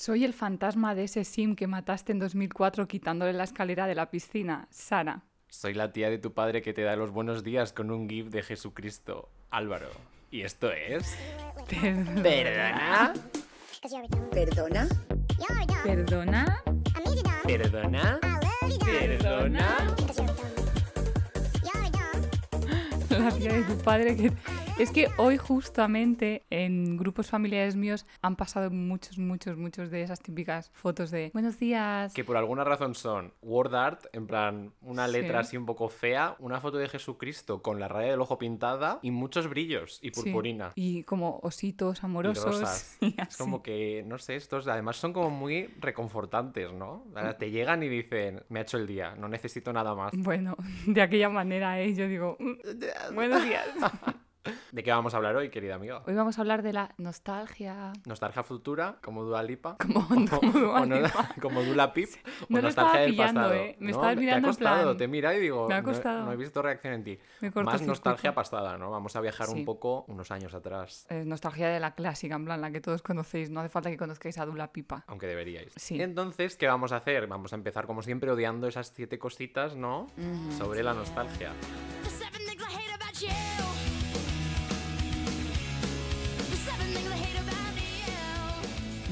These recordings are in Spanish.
Soy el fantasma de ese sim que mataste en 2004 quitándole la escalera de la piscina, Sara. Soy la tía de tu padre que te da los buenos días con un gif de Jesucristo, Álvaro. Y esto es... ¿Perdona? ¿Perdona? ¿Perdona? ¿Perdona? ¿Perdona? La tía de tu padre que... Es que hoy justamente en grupos familiares míos han pasado muchos, muchos, muchos de esas típicas fotos de buenos días. Que por alguna razón son word art, en plan una Sí. letra así un poco fea, una foto de Jesucristo con la raya del ojo pintada y muchos brillos y Sí. purpurina. Y como ositos y amorosos. rosas. y Es así. como que, no sé, estos además son como muy reconfortantes, ¿no? Ahora Te llegan y dicen, me ha hecho el día, no necesito nada más. Bueno, de aquella manera, ¿eh? Yo digo, "Mm, buenos días. ¿De qué vamos a hablar hoy, querida amiga? Hoy vamos a hablar de la nostalgia. ¿Nostalgia futura, como Dua Lipa? Como, O- como Dua o no- Lipa. como Dula Pip, No o lo estaba del pillando, pasado. ¿eh? Me No, estabas te mirando ha en costado, plan- te he mirado y digo, Me ha no he- costado. No, he visto reacción en ti. Me Más nostalgia pasada, ¿no? Vamos a viajar Sí. un poco unos años atrás, Eh, nostalgia de la clásica, en plan, la que todos conocéis. No hace falta que conozcáis a Dula Pipa. aunque deberíais. Sí. Entonces, ¿qué vamos a hacer? Vamos a empezar como siempre odiando esas siete cositas, ¿no? Sobre la nostalgia. The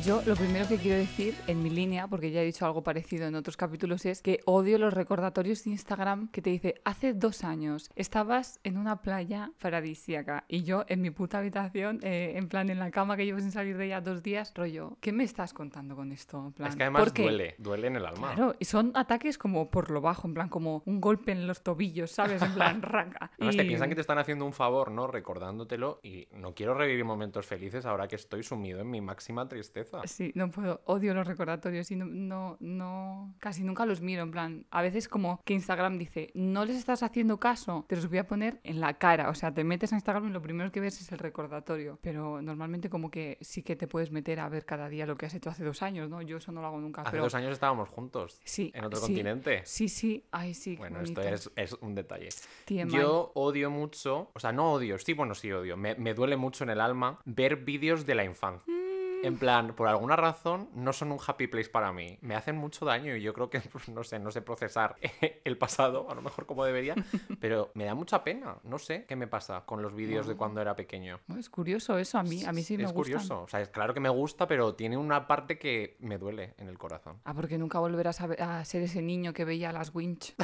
Yo lo primero que quiero decir en mi línea, porque ya he dicho algo parecido en otros capítulos, es que odio los recordatorios de Instagram que te dice, hace dos años estabas en una playa paradisíaca y yo en mi puta habitación, eh, en plan en la cama que llevo sin salir de ella dos días, rollo, ¿qué me estás contando con esto? En plan, Es que además duele, duele en el alma. Claro, y son ataques como por lo bajo, en plan como un golpe en los tobillos, ¿sabes? En plan, raca. Además, te Y- piensan que te están haciendo un favor, ¿no? Recordándotelo y no quiero revivir momentos felices ahora que estoy sumido en mi máxima tristeza. Sí, no puedo. Odio los recordatorios y no, no, no, casi nunca los miro. En plan, a veces como que Instagram dice, no les estás haciendo caso, te los voy a poner en la cara. O sea, te metes a Instagram y lo primero que ves es el recordatorio. Pero normalmente como que sí que te puedes meter a ver cada día lo que has hecho hace dos años, ¿no? Yo eso no lo hago nunca. Hace pero... dos años estábamos juntos. Sí, En otro sí. continente. Sí, sí, ay, sí. Bueno, esto es, es un detalle. TMI. Yo odio mucho, o sea, no odio, sí, bueno, sí odio, me, me duele mucho en el alma ver vídeos de la infancia. Mm. En plan, por alguna razón, no son un happy place para mí. Me hacen mucho daño y yo creo que, pues, no sé, no sé procesar el pasado, a lo mejor como debería, pero me da mucha pena. No sé qué me pasa con los vídeos de cuando era pequeño. Es curioso eso, a mí, a mí sí me es gusta. curioso. O sea, es claro que me gusta, pero tiene una parte que me duele en el corazón. Ah, porque nunca volverás a, ver- a ser ese niño que veía las winch.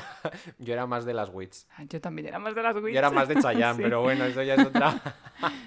Yo era más de las wits. Ah, Yo también era más de las winch. Yo era más de Chayanne, Sí. pero bueno, eso ya es otra.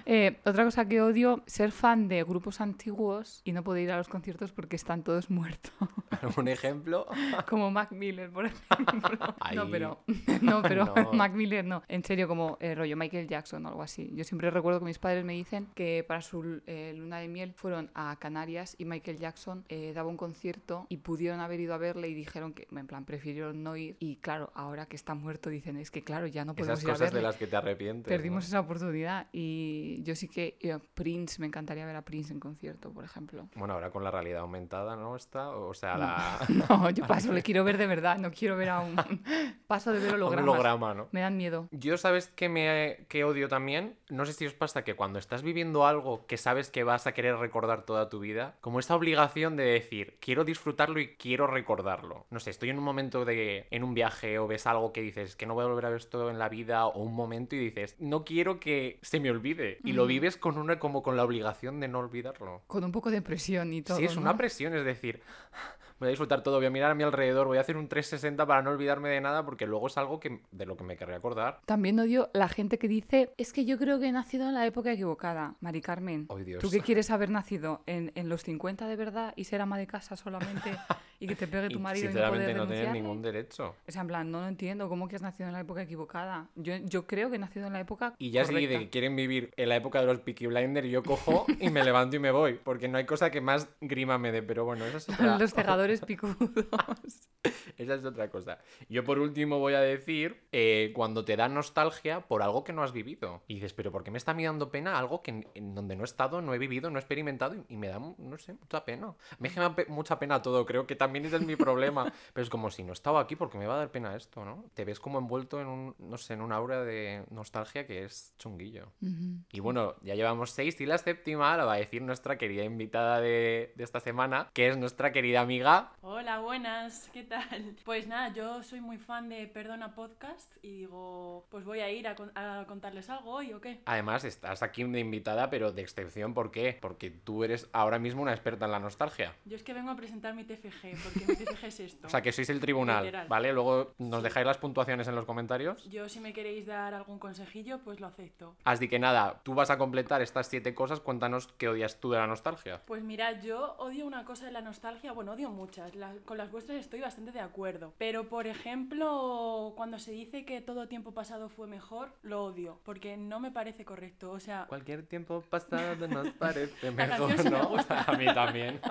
Eh, otra cosa que odio, ser fan de grupos antiguos y no poder ir a los conciertos porque están todos muertos. Un ejemplo. como Mac Miller, por ejemplo. No, pero, no, pero No. Mac Miller no. En serio, como eh, rollo Michael Jackson o algo así. Yo siempre recuerdo que mis padres me dicen que para su eh, luna de miel fueron a Canarias y Michael Jackson eh, daba un concierto y pudieron haber ido a verle y dijeron que, en plan, prefirieron no ir. Y claro, ahora que está muerto, dicen, es que claro, ya no podemos Esas ir a cosas verle. de las que te arrepientes. ¿no? Perdimos esa oportunidad y yo sí que eh, Prince, me encantaría ver a Prince en concierto, por ejemplo. Bueno, ahora con la realidad aumentada, ¿no? Está, o sea, la... No, yo paso, le quiero ver de verdad, no quiero ver a un paso de ver un hologramas. holograma, ¿no? Me dan miedo. Yo, ¿sabes qué me que odio también? No sé si os pasa que cuando estás viviendo algo que sabes que vas a querer recordar toda tu vida, como esta obligación de decir, quiero disfrutarlo y quiero recordarlo. No sé, estoy en un momento de en un viaje o ves algo que dices que no voy a volver a ver esto en la vida o un momento y dices, no quiero que se me olvide y lo vives con una como con la obligación de no olvidarlo. Con un poco de presión y todo. Sí, es ¿no? una presión, es decir, voy a disfrutar todo, voy a mirar a mi alrededor, voy a hacer un 360 para no olvidarme de nada porque luego es algo que de lo que me querré acordar. También odio la gente que dice, es que yo creo que he nacido en la época equivocada. Mari Carmen, Ay, Dios. ¿tú qué quieres haber nacido? ¿En, en los 50 de verdad y ser ama de casa solamente y que te pegue tu Y, marido y no sinceramente poder no tienen denunciarle? ningún derecho. O sea, en plan, no lo entiendo. ¿Cómo que has nacido en la época equivocada? Yo, yo creo que he nacido en la época Y ya si correcta. de que quieren vivir en la época de los Peaky Blinders, yo cojo y me levanto y me voy. Porque no hay cosa que más grima me dé. Pero bueno, eso es otra, Los cegadores picudos. Esa es otra cosa. Yo por último voy a decir eh, cuando te da nostalgia por algo que no has vivido. Y dices, pero ¿por qué me está dando pena algo que en, en donde no he estado, no he vivido, no he experimentado y, y me da, no sé, mucha pena? Me da mucha pena todo, creo que también ese es mi problema. Pero es como si no estaba aquí, porque me va a dar pena esto, ¿no? Te ves como envuelto en un, no sé, en un aura de nostalgia que es chunguillo. Y bueno, ya llevamos seis y la séptima la va a decir nuestra querida invitada de, de esta semana, que es nuestra querida amiga Hola, buenas, ¿qué tal? Pues nada, yo soy muy fan de Perdona Podcast y digo, pues voy a ir a, con- a contarles algo hoy o qué. Además, estás aquí de invitada, pero de excepción, ¿por qué? Porque tú eres ahora mismo una experta en la nostalgia. Yo es que vengo a presentar mi TFG, porque mi TFG es esto. O sea, que sois el tribunal, Literal. ¿vale? Luego nos dejáis las puntuaciones en los comentarios. Yo si me queréis dar algún consejillo, pues lo acepto. Así que nada, tú vas a completar estas siete cosas. Cuéntanos qué odias tú de la nostalgia. Pues mirad, yo odio una cosa de la nostalgia, bueno, odio muchas, la- con las vuestras estoy bastante de acuerdo, pero por ejemplo, cuando se dice que todo tiempo pasado fue mejor, lo odio, porque no me parece correcto, o sea, Cualquier tiempo pasado nos parece mejor, sí me ¿no? gusta. A mí también.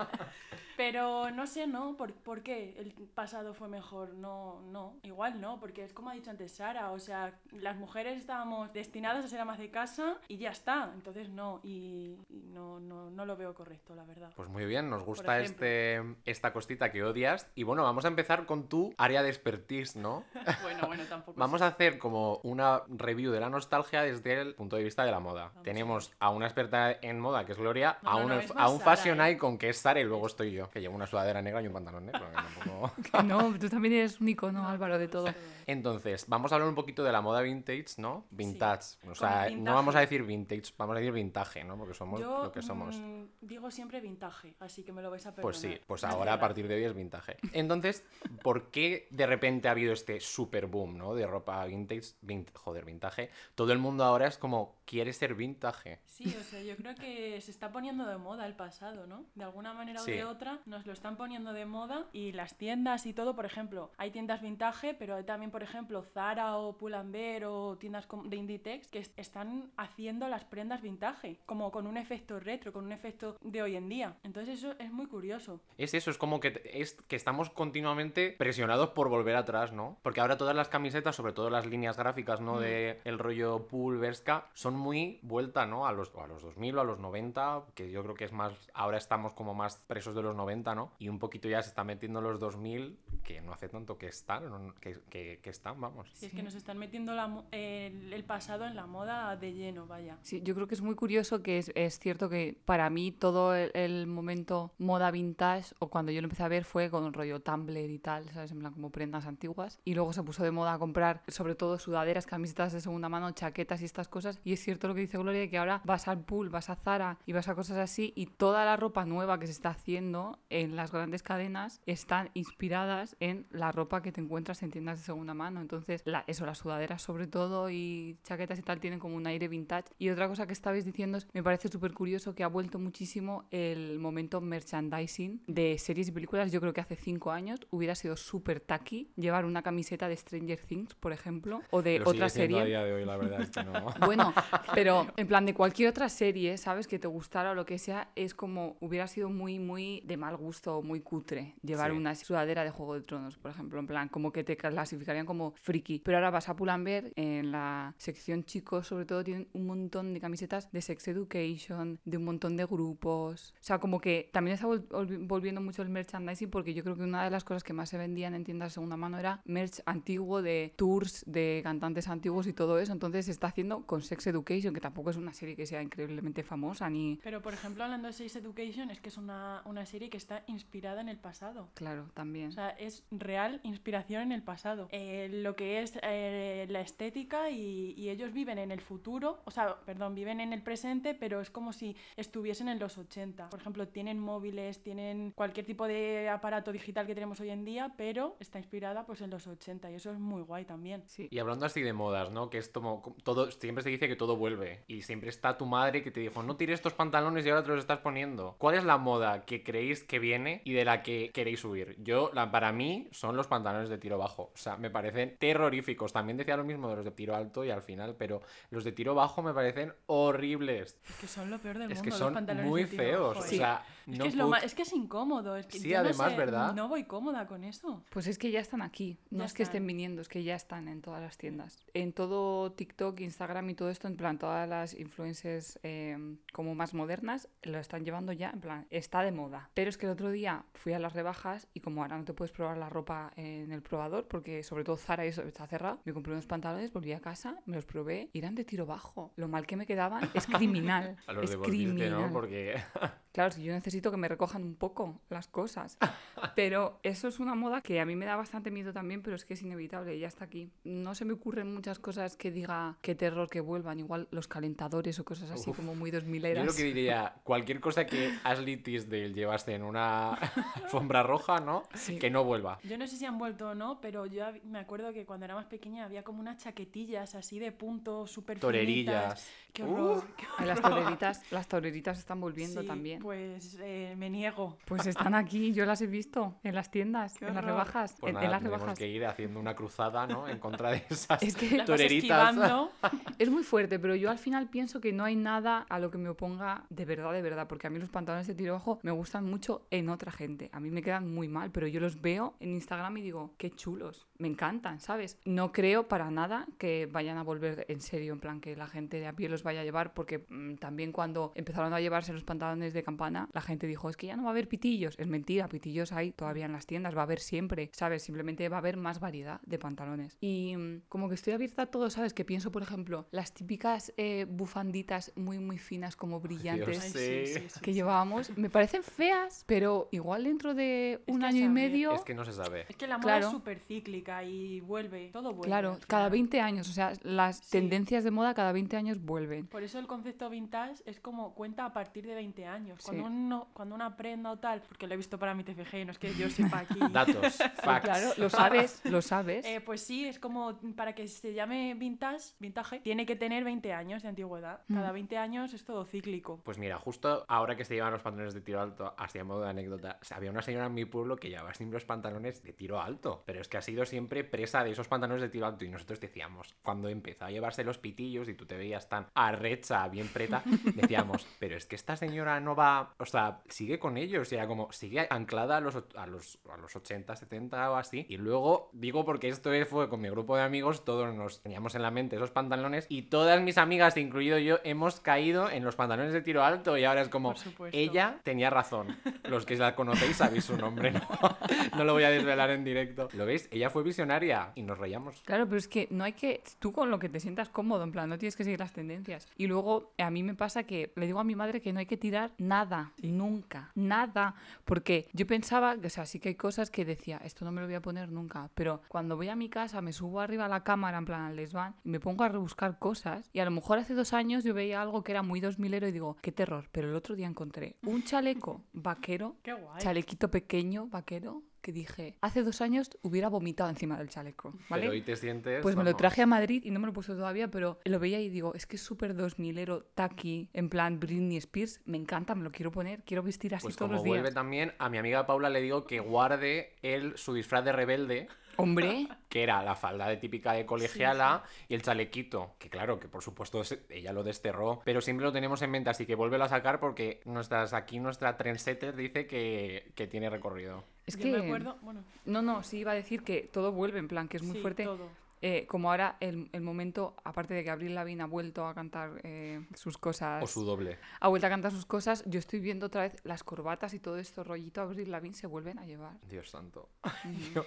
Pero no sé, ¿no? ¿Por, por qué el pasado fue mejor? No, no. Igual no, porque es como ha dicho antes Sara, o sea, las mujeres estábamos destinadas a ser amas de casa y ya está. Entonces no, y, y no, no, no lo veo correcto, la verdad. Pues muy bien, nos gusta este, esta cosita que odias. Y bueno, vamos a empezar con tu área de expertise, ¿no? Bueno, bueno, tampoco. Vamos a hacer como una review de la nostalgia desde el punto de vista de la moda. Vamos Tenemos a una experta en moda, que es Gloria, No, a, a un Sara, fashion ¿eh? icon, que es Sara, y luego estoy yo, que llevo una sudadera negra y un pantalón negro. que tampoco- No, tú también eres un icono, Álvaro, de todo. Entonces, vamos a hablar un poquito de la moda vintage, ¿no? Vintage. O sea, no vamos a decir vintage, vamos a decir vintage, ¿no? Porque somos Yo lo que somos. mm, digo siempre vintage, así que me lo vais a perdonar. Pues sí, pues ahora a partir de hoy es vintage. Entonces, ¿por qué de repente ha habido este super boom, ¿no? De ropa vintage, vin- joder, vintage. Todo el mundo ahora es como, quiere ser vintage. Sí, o sea, yo creo que se está poniendo de moda el pasado, ¿no? De alguna manera Sí. o de otra nos lo están poniendo de moda y las tiendas y todo, por ejemplo, hay tiendas vintage, pero hay también, por ejemplo, Zara o Pull&Bear o tiendas de Inditex que est- están haciendo las prendas vintage, como con un efecto retro, con un efecto de hoy en día. Entonces eso es muy curioso. Es eso, es como que, es que estamos continuamente presionados por volver atrás, ¿no? Porque ahora todas las camisetas, sobre todo las líneas gráficas, ¿no? De el rollo Pool, Berska, son muy vuelta, ¿no? A los, a los 2000 o a los 90, que yo creo que es más, ahora estamos como más presos de los 90, ¿no? Y un poquito ya se está metiendo los 2000, que no hace tanto que están, que, que, que están, vamos. Si es que nos están metiendo la el, el pasado en la moda de lleno, vaya. Sí, yo creo que es muy curioso que es, es cierto que para mí todo el, el momento moda vintage o cuando yo lo empecé a ver fue con el rollo Tumblr y tal, ¿sabes? En plan como prendas antiguas. Y luego se puso de moda comprar sobre todo sudaderas, camisetas de segunda mano, chaquetas y estas cosas. Y es cierto lo que dice Gloria, que ahora vas al pool, vas a Zara y vas a cosas así y toda la ropa nueva que se está haciendo en las grandes cadenas están inspiradas en la ropa que te encuentras en tiendas de segunda mano. Entonces, la, eso, las sudaderas sobre todo y chaquetas y tal tienen como un aire vintage. Y otra cosa que estabais diciendo es, me parece súper curioso que ha vuelto muchísimo el momento merchandising de series y películas. Yo creo que hace cinco años hubiera sido súper tacky llevar una camiseta de Stranger Things, por ejemplo, o de Lo otra serie. a día de hoy, la verdad es que no. Bueno, pero en plan de cualquier otra serie, ¿sabes? Que te gustara o lo que sea, es como hubiera sido muy, muy de mal gusto o muy cutre llevar Sí. una sudadera de Juego de Tronos, por ejemplo. En plan, como que te clasificarían como friki. Pero ahora vas a Pull&Bear, en la sección chicos, sobre todo, tienen un montón de camisetas de Sex Education, de un montón de grupos. O sea, como que también está vol- volvi- volviendo mucho el merchandising porque yo creo que una de las cosas que más se vendían en tiendas de segunda mano era merch antiguo de tours de cantantes antiguos y todo eso. Entonces se está haciendo con Sex Education, que tampoco es una serie que sea increíblemente famosa ni... Pero, por ejemplo, hablando de Sex Education, es que es una, una serie que está inspirada en el pasado. Claro, también. O sea, es real inspiración en el pasado. Eh, lo que es eh, la estética y, y ellos viven en el futuro, o sea, perdón, viven en el presente, pero es como si estuviesen en los 80. Por ejemplo, tienen móviles, tienen cualquier tipo de aparato digital que tenemos hoy en día, pero está inspirada pues en los 80 y eso es muy guay también. Sí. Y hablando así de modas, ¿no? Que es como todo, siempre se dice que todo vuelve. Y siempre está tu madre que te dijo, no tires estos pantalones y ahora te los estás poniendo. ¿Cuál es la moda que creéis que viene y de la que queréis huir. Yo, la, para mí, son los pantalones de tiro bajo. O sea, me parecen terroríficos. También decía lo mismo de los de tiro alto y al final, pero los de tiro bajo me parecen horribles. Es que son lo peor del Es mundo. que los son pantalones muy de tiro feos. bajo, O ¿eh? sea, Es, no que es, lo puc- ma- es que es incómodo. Es que Sí, yo no además, sé, ¿verdad? No voy cómoda con eso. Pues es que ya están aquí. No Ya es que estén están. viniendo, es que ya están en todas las tiendas. En todo TikTok, Instagram y todo esto, en plan, todas las influencers eh, como más modernas lo están llevando ya, en plan, está de moda. Pero es que el otro día fui a las rebajas y como ahora no te puedes probar la ropa en el probador, porque sobre todo Zara eso está cerrado, me compré unos pantalones, volví a casa, me los probé y eran de tiro bajo. Lo mal que me quedaban es criminal. A los es criminal. ¿no? Porque Claro, si yo necesito que me recojan un poco las cosas. Pero eso es una moda que a mí me da bastante miedo también, pero es que es inevitable, ya está aquí. No se me ocurren muchas cosas que diga qué terror que vuelvan, igual los calentadores o cosas así Uf. como muy 2000 yo eras. lo que diría, cualquier cosa que Ashley Tisdale llevaste en una alfombra roja, ¿no? Sí. Que no vuelva. Yo no sé si han vuelto o no, pero yo me acuerdo que cuando era más pequeña había como unas chaquetillas así de punto súper Torerillas. Qué horror. Uh. qué Ay, las toreritas, las toreritas están volviendo Sí, también. Pues eh, me niego. Pues están aquí, yo las he visto en las tiendas, Qué en las rebajas, Pues en, en nada, las tenemos rebajas. que ir haciendo una cruzada, ¿no? En contra de esas Es que- toreritas. Es muy fuerte, pero yo al final pienso que no hay nada a lo que me oponga de verdad, de verdad, porque a mí los pantalones de tiro bajo me gustan mucho en otra gente. A mí me quedan muy mal, pero yo los veo en Instagram y digo, qué chulos, me encantan, ¿sabes? No creo para nada que vayan a volver en serio, en plan que la gente de a pie los vaya a llevar, porque mm, también cuando empezaron a llevarse los pantalones de campana, la gente dijo, es que ya no va a haber pitillos. Es mentira, pitillos hay todavía en las tiendas, va a haber siempre, ¿sabes? Simplemente va a haber más variedad de pantalones. Y mm, como que estoy abierta a todo, ¿sabes? Que pienso, por ejemplo, las típicas eh, bufanditas muy, muy finas, como brillantes. Ay, Sí. sí, sí, sí, Que sí. llevábamos, me parecen feas, pero igual dentro de un que año y medio, Es que no se sabe. Es que la moda Claro. es súper cíclica y vuelve, todo vuelve. claro, cada final. 20 años, o sea, las Sí. tendencias de moda cada 20 años vuelven. Por eso el concepto vintage es como cuenta a partir de 20 años. Sí. Cuando, uno, cuando una prenda o tal, porque lo he visto para mi TFG, no es que yo sepa aquí. Datos, facts. Claro, lo sabes, lo sabes. Eh, pues sí, es como para que se llame vintage, vintage, tiene que tener 20 años de antigüedad. Cada Mm. 20 años es todo cíclico. Pues mira, justo ahora que se llevan los pantalones de tiro alto, así a modo de anécdota, o sea, había una señora en mi pueblo que llevaba siempre los pantalones de tiro alto, pero es que ha sido siempre presa de esos pantalones de tiro alto y nosotros decíamos, cuando empezó a llevarse los pitillos y tú te veías tan arrecha, bien preta, decíamos, pero es que esta señora no va, o sea, sigue con ellos y era como, sigue anclada a los, a los, a los 80, 70 o así. Y luego, digo porque esto fue con mi grupo de amigos, todos nos teníamos en la mente esos pantalones y todas mis amigas, incluido yo, hemos caído en los pantalones de tiro alto y ahora es como, ella tenía razón. Los que la conocéis sabéis su nombre, ¿no? No lo voy a desvelar en directo. ¿Lo veis? Ella fue visionaria y nos reíamos. Claro, pero es que no hay que. Tú con lo que te sientas cómodo, en plan, no tienes que seguir las tendencias. Y luego a mí me pasa que le digo a mi madre que no hay que tirar nada, nunca, nada. Porque yo pensaba, o sea, sí que hay cosas que decía, esto no me lo voy a poner nunca. Pero cuando voy a mi casa, me subo arriba a la cámara, en plan al desván, y me pongo a rebuscar cosas. Y a lo mejor hace dos años yo veía algo que era muy 2000ero y digo, qué terror. Pero el otro día encontré un chaleco vaquero Qué guay. chalequito pequeño, vaquero, que dije, hace dos años hubiera vomitado encima del chaleco, ¿vale? Pero hoy te sientes. Pues me lo vamos. traje a Madrid y no me lo he puesto todavía, pero lo veía y digo, es que es súper 2000ero, tacky, en plan Britney Spears, me encanta, me lo quiero poner, quiero vestir así Pues todos como los días. vuelve también, a mi amiga Paula le digo que guarde él su disfraz de rebelde, Hombre, que era la falda de típica de colegiala y el chalequito, que claro, que por supuesto es- ella lo desterró, pero siempre lo tenemos en mente, así que vuélvelo a sacar porque nuestras, aquí nuestra trendsetter dice que, que tiene recorrido. es Yo que... me acuerdo, bueno, No, no, sí iba a decir que todo vuelve, en plan, que es muy sí, fuerte. todo. Eh, como ahora el, el momento, aparte de que Abril Lavigne ha vuelto a cantar eh, sus cosas, O su doble. ha vuelto a cantar sus cosas, yo estoy viendo otra vez las corbatas y todo esto rollito Abril Lavigne se vuelven a llevar. Dios santo. Yo-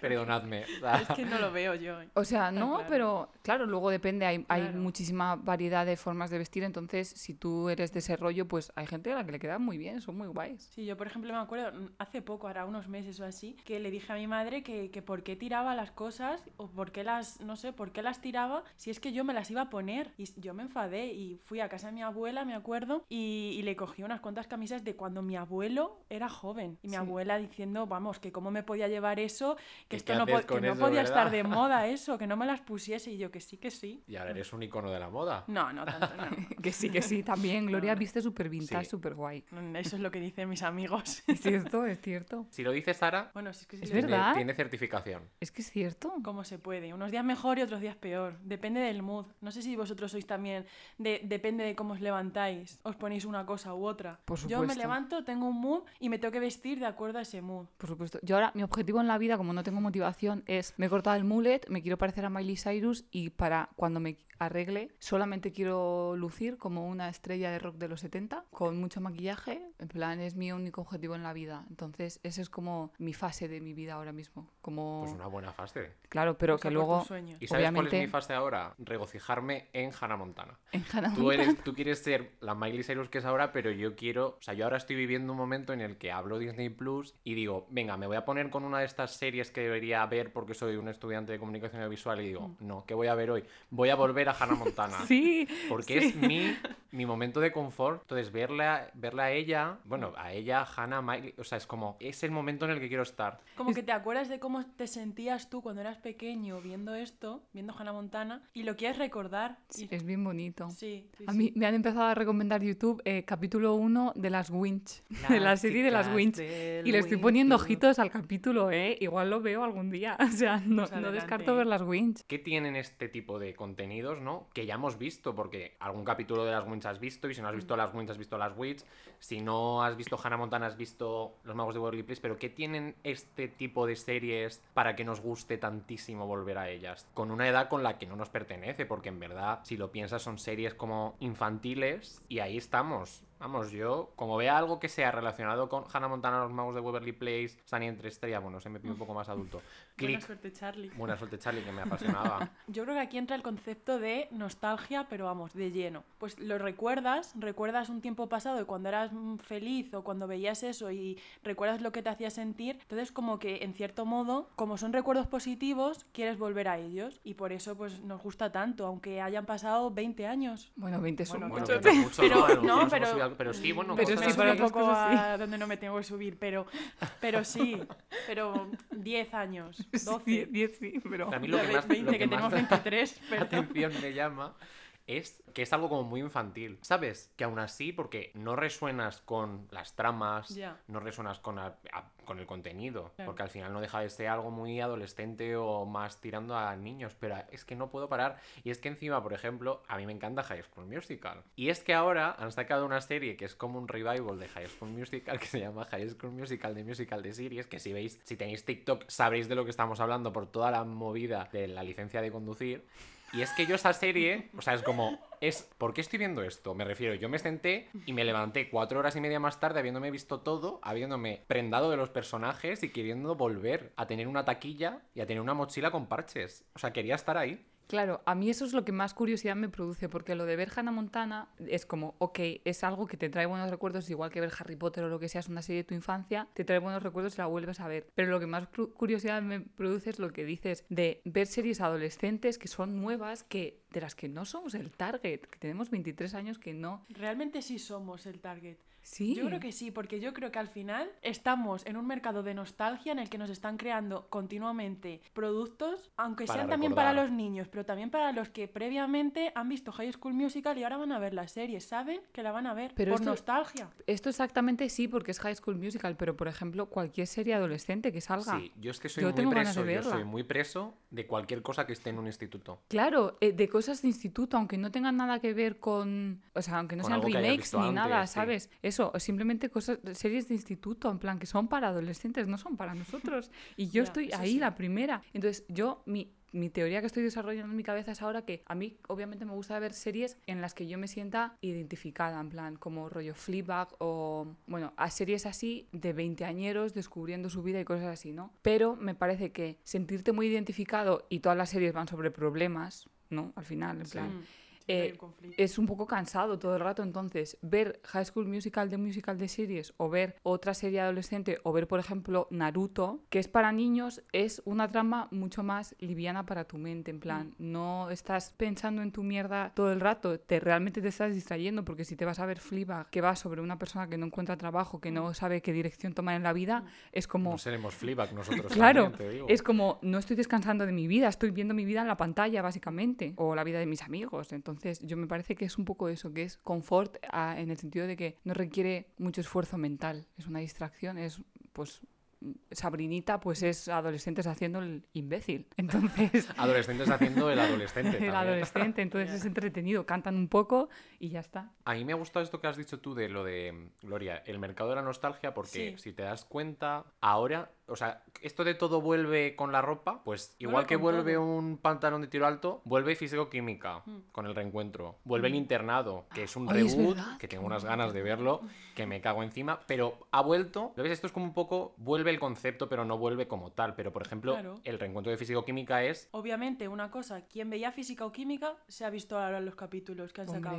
perdonadme. Es que no lo veo yo. O sea, no, claro. pero claro, luego depende, hay, hay Claro. muchísima variedad de formas de vestir, entonces si tú eres de ese rollo, pues hay gente a la que le queda muy bien, son muy guays. Sí, yo por ejemplo me acuerdo mm, hace poco, ahora unos meses o así, que le dije a mi madre que, que por qué tiraba las cosas o por qué las las, no sé, por qué las tiraba si es que yo me las iba a poner. Y yo me enfadé y fui a casa de mi abuela, me acuerdo, y, y le cogí unas cuantas camisas de cuando mi abuelo era joven. Y mi Sí. abuela diciendo, vamos, que cómo me podía llevar eso, que ¿Y esto no, po- que no eso, podía verdad? estar de moda eso, que no me las pusiese. Y yo que sí, que sí. Y ahora eres un icono de la moda. No, no, tanto no. Que sí, que sí, también. Gloria viste súper vintage, Sí. súper guay. Mm, Eso es lo que dicen mis amigos. Es cierto, es cierto. Si lo dice Sara, Bueno, si es que verdad. tiene certificación. Es que es cierto. Como se puede. Unos días mejor y otros días peor. Depende del mood. No sé si vosotros sois también. De, depende de cómo os levantáis. Os ponéis una cosa u otra. Por Yo me supuesto. levanto, tengo un mood y me tengo que vestir de acuerdo a ese mood. Por supuesto. Yo ahora, mi objetivo en la vida, como no tengo motivación, es me he cortado el mullet, me quiero parecer a Miley Cyrus y para cuando me arregle, solamente quiero lucir como una estrella de rock de los 70, con mucho maquillaje. En plan, es mi único objetivo en la vida. Entonces, esa es como mi fase de mi vida ahora mismo. Como... Pues una buena fase. Claro, pero O sea, que por luego... ¿Y sabes cuál es mi fase ahora? Regocijarme en Hannah Montana. En Hannah Tú, Montana. eres, tú quieres ser la Miley Cyrus que es ahora, pero yo quiero. O sea, yo ahora estoy viviendo un momento en el que hablo Disney Plus y digo, venga, me voy a poner con una de estas series que debería ver porque soy un estudiante de comunicación audiovisual y digo, no, ¿qué voy a ver hoy? Voy a volver a Hannah Montana. Sí, Porque sí. es mi, mi momento de confort. Entonces, verla, verla a ella, bueno, a ella, Hannah, Miley, o sea, es como, es el momento en el que quiero estar. Como que te acuerdas de cómo te sentías tú cuando eras pequeño viendo esto, viendo Hannah Montana, y lo quieres recordar. Sí, Y- es bien bonito. Sí, sí, A sí. mí me han empezado a recomendar YouTube eh, capítulo 1 de las Winch, de la serie de las Winch. Y le estoy poniendo Winch. ojitos al capítulo, ¿eh? Igual lo veo algún día. O sea, no, Pues no descarto ver las Winch. ¿Qué tienen este tipo de contenidos, no? Que ya hemos visto, porque algún capítulo de las Winch has visto, y si no has visto las Winch, has visto las Witch. Si no has visto Hannah Montana, has visto Los Magos de Waverly Place. Pero ¿qué tienen este tipo de series para que nos guste tantísimo volver a ellas? Con una edad con la que no nos pertenece, porque en verdad, si lo piensas, son series como infantiles, y ahí estamos. Vamos, yo, como vea algo que sea relacionado con Hannah Montana, Los Magos de Waverly Place, Sunny entre Estrella, bueno, se me pide un poco más adulto. Buena Click. suerte, Charlie. Buena suerte, Charlie, que me apasionaba. Yo creo que aquí entra el concepto de nostalgia, pero vamos, de lleno. Pues lo recuerdas, recuerdas un tiempo pasado de cuando eras feliz o cuando veías eso y recuerdas lo que te hacía sentir. Entonces, como que en cierto modo, como son recuerdos positivos, quieres volver a ellos y por eso pues nos gusta tanto, aunque hayan pasado 20 años. Bueno, 20 son Bueno, pero- pero sí, bueno, Pero cosas sí, para un poco cosas sí. a donde no me tengo que subir, pero, pero sí, pero 10 años, 12. 10, 10 sí, pero... A mí lo que más, 20, lo que que más tenemos 23, pero... atención me llama es que es algo como muy infantil. ¿Sabes? Que aún así, porque no resuenas con las tramas, no resuenas con, a- a- con el contenido, Claro. porque al final no deja de ser algo muy adolescente o más tirando a niños, pero es que no puedo parar. Y es que encima, por ejemplo, a mí me encanta High School Musical. Y es que ahora han sacado una serie que es como un revival de High School Musical que se llama High School Musical de Musical de Series, que si veis, si tenéis TikTok sabréis de lo que estamos hablando por toda la movida de la licencia de conducir. Y es que yo esa serie, o sea, es como, es, ¿por qué estoy viendo esto? Me refiero, yo me senté y me levanté cuatro horas y media más tarde habiéndome visto todo, habiéndome prendado de los personajes y queriendo volver a tener una taquilla y a tener una mochila con parches. O sea, quería estar ahí. Claro, a mí eso es lo que más curiosidad me produce, porque lo de ver Hannah Montana es como, ok, es algo que te trae buenos recuerdos, igual que ver Harry Potter o lo que sea, es una serie de tu infancia, te trae buenos recuerdos y la vuelves a ver. Pero lo que más curiosidad me produce es lo que dices de ver series adolescentes que son nuevas, que de las que no somos el target, que tenemos 23 años que no. Realmente sí somos el target. Sí. Yo creo que sí, porque yo creo que al final estamos en un mercado de nostalgia en el que nos están creando continuamente productos, aunque Para sean también para los niños, pero también para los que previamente han visto High School Musical y ahora van a ver la serie, saben que la van a ver Pero por esto- nostalgia. Esto exactamente sí, porque es High School Musical, pero por ejemplo, cualquier serie adolescente que salga. Sí, yo es que soy Yo muy tengo ganas de preso, yo soy muy preso de cualquier cosa que esté en un instituto. Claro, eh, de cosas de instituto, aunque no tengan nada que ver con. O sea, aunque no Con sean remakes ni antes, nada, sí. ¿sabes? Eso, simplemente cosas, series de instituto, en plan, que son para adolescentes, no son para nosotros. Y yo estoy ahí, sí. la primera. Entonces, yo, mi. Mi teoría que estoy desarrollando en mi cabeza es ahora que a mí obviamente me gusta ver series en las que yo me sienta identificada, en plan como rollo Fleabag o, bueno, a series así de 20 añeros descubriendo su vida y cosas así, ¿no? Pero me parece que sentirte muy identificado y todas las series van sobre problemas, ¿no? Al final, en Sí. plan, Mm, Siempre hay eh, es un poco cansado todo el rato. Entonces, ver High School Musical de Musical de Series o ver otra serie adolescente o ver, por ejemplo, Naruto, que es para niños, es una trama mucho más liviana para tu mente. En plan, no estás pensando en tu mierda todo el rato, te realmente te estás distrayendo porque si te vas a ver Fleabag, que va sobre una persona que no encuentra trabajo, que no sabe qué dirección tomar en la vida, es como... No seremos Fleabag nosotros Claro, también, te digo. es como no estoy descansando de mi vida, estoy viendo mi vida en la pantalla básicamente, o la vida de mis amigos. Entonces yo me parece que es un poco eso, que es confort ah, en el sentido de que no requiere mucho esfuerzo mental, es una distracción, es pues Sabrinita pues es adolescentes haciendo el imbécil. Entonces Adolescentes haciendo el adolescente. el también. adolescente, entonces es entretenido, cantan un poco y ya está. A mí me ha gustado esto que has dicho tú de lo de, Gloria, el mercado de la nostalgia, porque Sí. si te das cuenta, ahora, o sea, esto de todo vuelve con la ropa, pues igual que vuelve todo. un pantalón de tiro alto, vuelve físico-química con el reencuentro. Vuelve el internado, que es un es reboot, que tengo unas ganas de verlo, que me cago encima, pero ha vuelto. ¿Lo ves? Esto es como un poco, vuelve el concepto, pero no vuelve como tal. Pero, por ejemplo, Claro. el reencuentro de físico-química es Obviamente, una cosa, quien veía física o química se ha visto ahora en los capítulos que han sacado.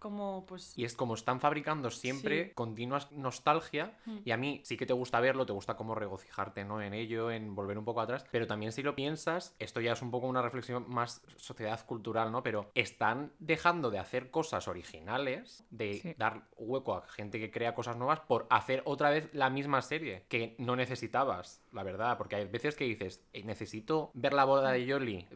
Como, pues. Y es como están fabricando siempre Sí. continuas nostalgia. Mm. Y a mí sí que te gusta verlo, te gusta como regocijarte ¿no? en ello, en volver un poco atrás. Pero también si lo piensas, esto ya es un poco una reflexión más sociedad cultural, ¿no? Pero están dejando de hacer cosas originales, de Sí. dar hueco a gente que crea cosas nuevas por hacer otra vez la misma serie que no necesitabas, la verdad. Porque hay veces que dices, "Eh, necesito ver la boda de Yoli.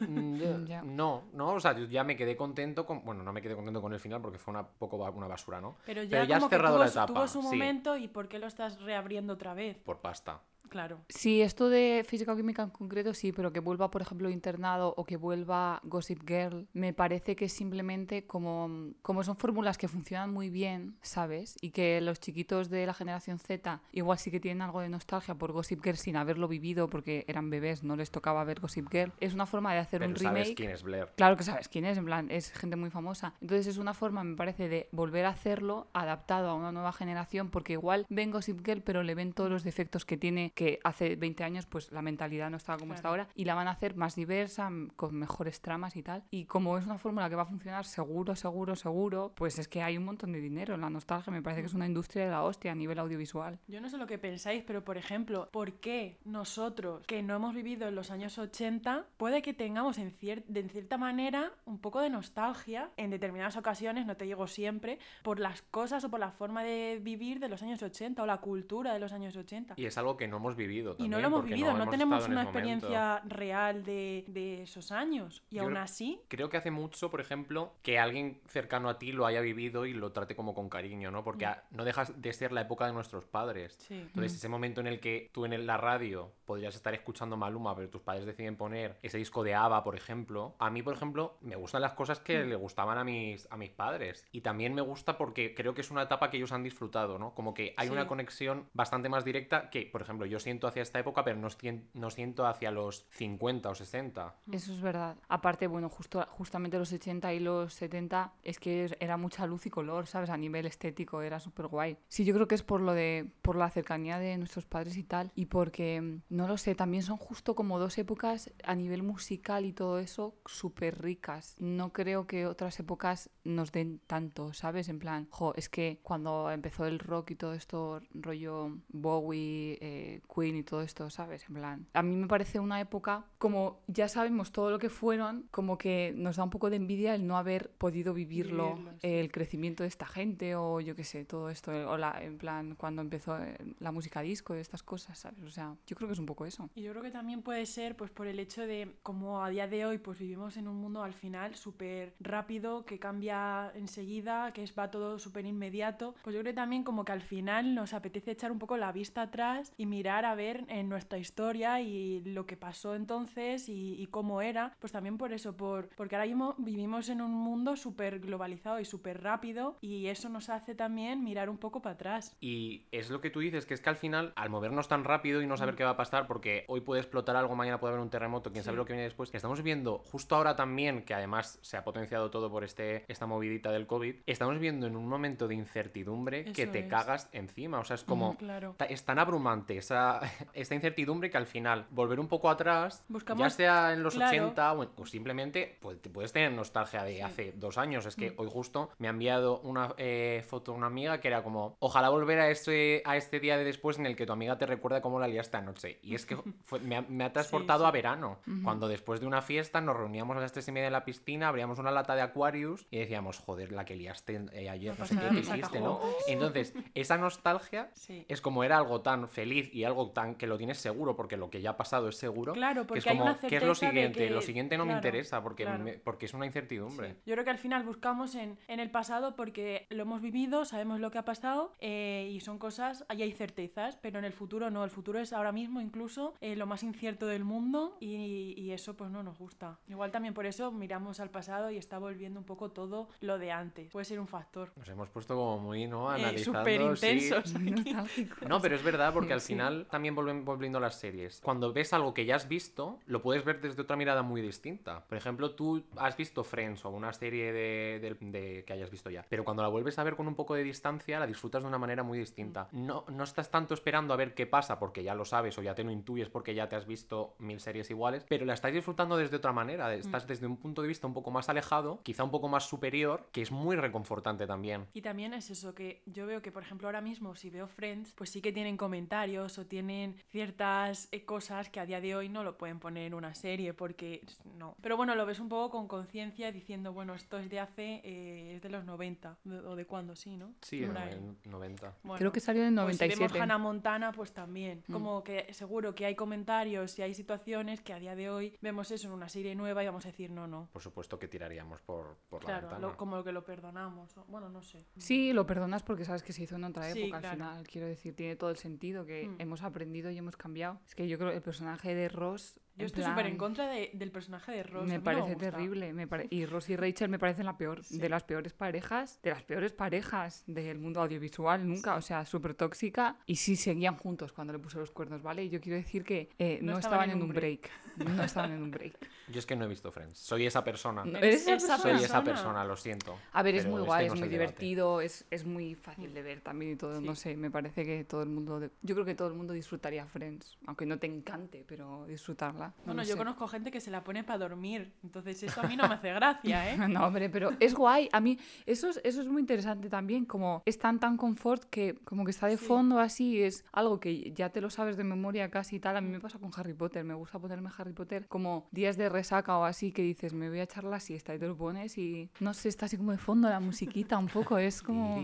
Mm. No, no, o sea, yo ya me quedé contento con. Bueno, no me quedé contento con el final porque fue una poco una basura, ¿no? Pero ya, Pero ya has que cerrado tuvo, la etapa. tuvo su sí, momento y ¿por qué lo estás reabriendo otra vez? por pasta. Claro. Sí, esto de física o química en concreto sí, pero que vuelva, por ejemplo, internado o que vuelva Gossip Girl, me parece que es simplemente como, como son fórmulas que funcionan muy bien, ¿sabes? Y que los chiquitos de la generación Z igual sí que tienen algo de nostalgia por Gossip Girl sin haberlo vivido porque eran bebés, no les tocaba ver Gossip Girl. Es una forma de hacer Pero un sabes remake. quién es Blair. Claro que sabes quién es, en plan, es gente muy famosa. Entonces es una forma, me parece, de volver a hacerlo adaptado a una nueva generación, porque igual ven Gossip Girl, pero le ven todos los defectos que tiene, que hace 20 años, pues la mentalidad no estaba como está ahora, y la van a hacer más diversa, con mejores tramas y tal. Y como es una fórmula que va a funcionar seguro, seguro, seguro, pues es que hay un montón de dinero. La nostalgia me parece que es una industria de la hostia a nivel audiovisual. Yo no sé lo que pensáis, pero por ejemplo, ¿por qué nosotros, que no hemos vivido en los años 80, puede que tengamos en, cier- de en cierta manera un poco de nostalgia en determinadas ocasiones, no te digo siempre, por las cosas o por la forma de vivir de los años 80 o la cultura de los años 80? Y es algo que no hemos vivido. Y no también, lo hemos vivido, no, hemos tenemos una ese momento. experiencia real de, de esos años. Y Yo aún así, Creo que hace mucho, por ejemplo, que alguien cercano a ti lo haya vivido y lo trate como con cariño, ¿no? Porque no dejas de ser la época de nuestros padres. sí. Entonces, ese momento en el que tú en la radio podrías estar escuchando Maluma, pero tus padres deciden poner ese disco de ABBA, por ejemplo. A mí, por ejemplo, me gustan las cosas que le gustaban a mis, a mis padres. Y también me gusta porque creo que es una etapa que ellos han disfrutado, ¿no? Como que hay Sí. una conexión bastante más directa que, por ejemplo, yo siento hacia esta época, pero no, no siento hacia los 50 o 60. Eso es verdad. Aparte, bueno, justo, justamente los 80 y los 70 es que era mucha luz y color, ¿sabes? A nivel estético era súper guay. Sí, yo creo que es por lo de por la cercanía de nuestros padres y tal y porque mm, no lo sé, también son justo como dos épocas a nivel musical y todo eso súper ricas. No creo que otras épocas nos den tanto, ¿sabes? En plan, jo, es que cuando empezó el rock y todo esto rollo Bowie, eh, Queen y todo esto, ¿sabes? En plan, a mí me parece una época como ya sabemos todo lo que fueron, como que nos da un poco de envidia el no haber podido vivirlo, el crecimiento de esta gente o yo qué sé, todo esto, o la, en plan cuando empezó eh, la música disco, estas cosas, ¿sabes? O sea, yo creo que es un poco eso. Y yo creo que también puede ser pues por el hecho de como a día de hoy pues vivimos en un mundo al final súper rápido, que cambia enseguida, que es, va todo súper inmediato. Pues yo creo que también como que al final nos apetece echar un poco la vista atrás y mirar a ver en nuestra historia y lo que pasó entonces y, y cómo era. Pues también por eso, por, porque ahora mismo vivimos en un mundo súper globalizado y súper rápido y eso nos hace también mirar un poco para atrás. Y es lo que tú dices, que es que al final, al movernos tan rápido y no saber qué va a pasar, porque hoy puede explotar algo, mañana puede haber un terremoto, quién sabe lo que viene después, que estamos viendo justo ahora también, que además se ha potenciado todo por este, esta movidita del COVID, estamos viendo en un momento de incertidumbre que te es. cagas encima. O sea, es como... Claro. ta- Es tan abrumante esa esta, esta incertidumbre que al final volver un poco atrás, ya sea en los claro. 80 o, en- o simplemente pues, te puedes tener nostalgia de hace dos años. Es que Mm. hoy justo me ha enviado una eh, foto una amiga que era como, ojalá volver a este, a este día de después en el que tu amiga te recuerda cómo la liaste anoche. Y es que fue- me, ha, me ha transportado sí. a verano, cuando después de una fiesta nos reuníamos a las tres y media en la piscina, abríamos una lata de Aquarius y decíamos, joder, la que liaste eh, ayer, No no sé qué, hiciste, ¿no? Entonces, esa nostalgia es como era algo tan feliz y algo tan que lo tienes seguro, porque lo que ya ha pasado es seguro. Claro, que porque es hay como, una ¿qué es lo siguiente? que- Lo siguiente no me claro, interesa porque, claro. me- porque es una incertidumbre. Sí. Yo creo que al final buscamos en, en el pasado porque lo hemos vivido, sabemos lo que ha pasado eh, y son cosas, ahí hay certezas, pero en el futuro no, el futuro es ahora mismo incluso eh, lo más incierto del mundo y, y eso pues no nos gusta. Igual también por eso miramos al pasado y está volviendo un poco todo lo de antes. Puede ser un factor. Nos hemos puesto como muy, ¿no? Eh, Analizando. Súper sí. intensos. Nostálgico. No, pero es verdad, porque al Sí. Final también volven, volviendo a las series. Cuando ves algo que ya has visto, lo puedes ver desde otra mirada muy distinta. Por ejemplo, tú has visto Friends o una serie de, de- de- que hayas visto ya, pero cuando la vuelves a ver con un poco de distancia, la disfrutas de una manera muy distinta. No, no estás tanto esperando a ver qué pasa porque ya lo sabes o ya te lo intuyes porque ya te has visto mil series iguales, pero la estás disfrutando desde otra manera. Estás desde un punto de vista un poco más alejado, quizá un poco más superior, que es muy reconfortante también. Y también es eso, que yo veo que, por ejemplo, ahora mismo, si veo Friends, pues sí que tienen comentarios o tienen ciertas eh, cosas que a día de hoy no lo pueden poner en una serie, porque no. Pero bueno, lo ves un poco con conciencia diciendo, bueno, esto es de hace, eh, es de los 90, de- o de cuándo, sí, ¿no? Sí, en en 90. Bueno, Creo que salió en el pues si 97. vemos Hannah Montana, pues también. Mm. Como que seguro que hay comentarios y hay situaciones que a día de hoy vemos eso en una serie nueva y vamos a decir, no, no. Por supuesto que tiraríamos por, por la Claro, ventana. lo- como que lo perdonamos. o- Bueno, no sé. Sí, lo perdonas porque sabes que se hizo en otra Sí, época. claro. Al final, quiero decir, tiene todo el sentido que Mm. hemos aprendido y hemos cambiado. Es que yo creo que el personaje de Ross. Yo en estoy súper en contra de- del personaje de Ross. Me no parece gusta. terrible. Me pare- Y Ross y Rachel me parecen la peor, Sí. de las peores parejas, de las peores parejas del mundo audiovisual nunca. O sea, súper tóxica. Y sí seguían juntos cuando le puso los cuernos, ¿vale? Y yo quiero decir que eh, no, estaban, en un break. No estaban en un break. Yo es que no he visto Friends. Soy esa persona. No, ¿Eres ¿Eres esa esa Soy persona? esa persona? persona, lo siento. A ver, es muy este guay, no es muy divertido, es, es muy fácil de ver también y todo, no Sí. sé, me parece que todo el mundo, de- yo creo que todo el mundo disfrutaría Friends, aunque no te encante, pero disfrutarla. No Bueno, yo sé. conozco gente que se la pone para dormir. Entonces eso a mí no me hace gracia, ¿eh? No, hombre, pero es guay. A mí eso es, eso es muy interesante también, como es tan tan confort que como que está de Sí. fondo así, es algo que ya te lo sabes de memoria casi y tal. A mí me pasa con Harry Potter, me gusta ponerme Harry Potter como días de resaca o así que dices, me voy a echar la siesta y te lo pones y no sé, está así como de fondo la musiquita un poco, es como...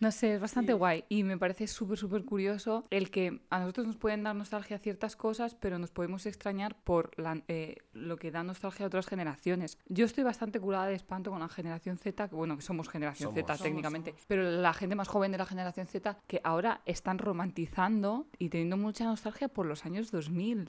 No sé, es bastante Sí. guay y me parece súper, súper curioso el que a nosotros nos pueden dar nostalgia ciertas cosas, pero nos podemos extrañar por la- eh, lo que da nostalgia a otras generaciones. Yo estoy bastante curada de espanto con la generación Z, que bueno, que somos generación Somos. Z Somos, técnicamente, somos. pero la gente más joven de la generación Z que ahora están romantizando y teniendo mucha nostalgia por los años 2000.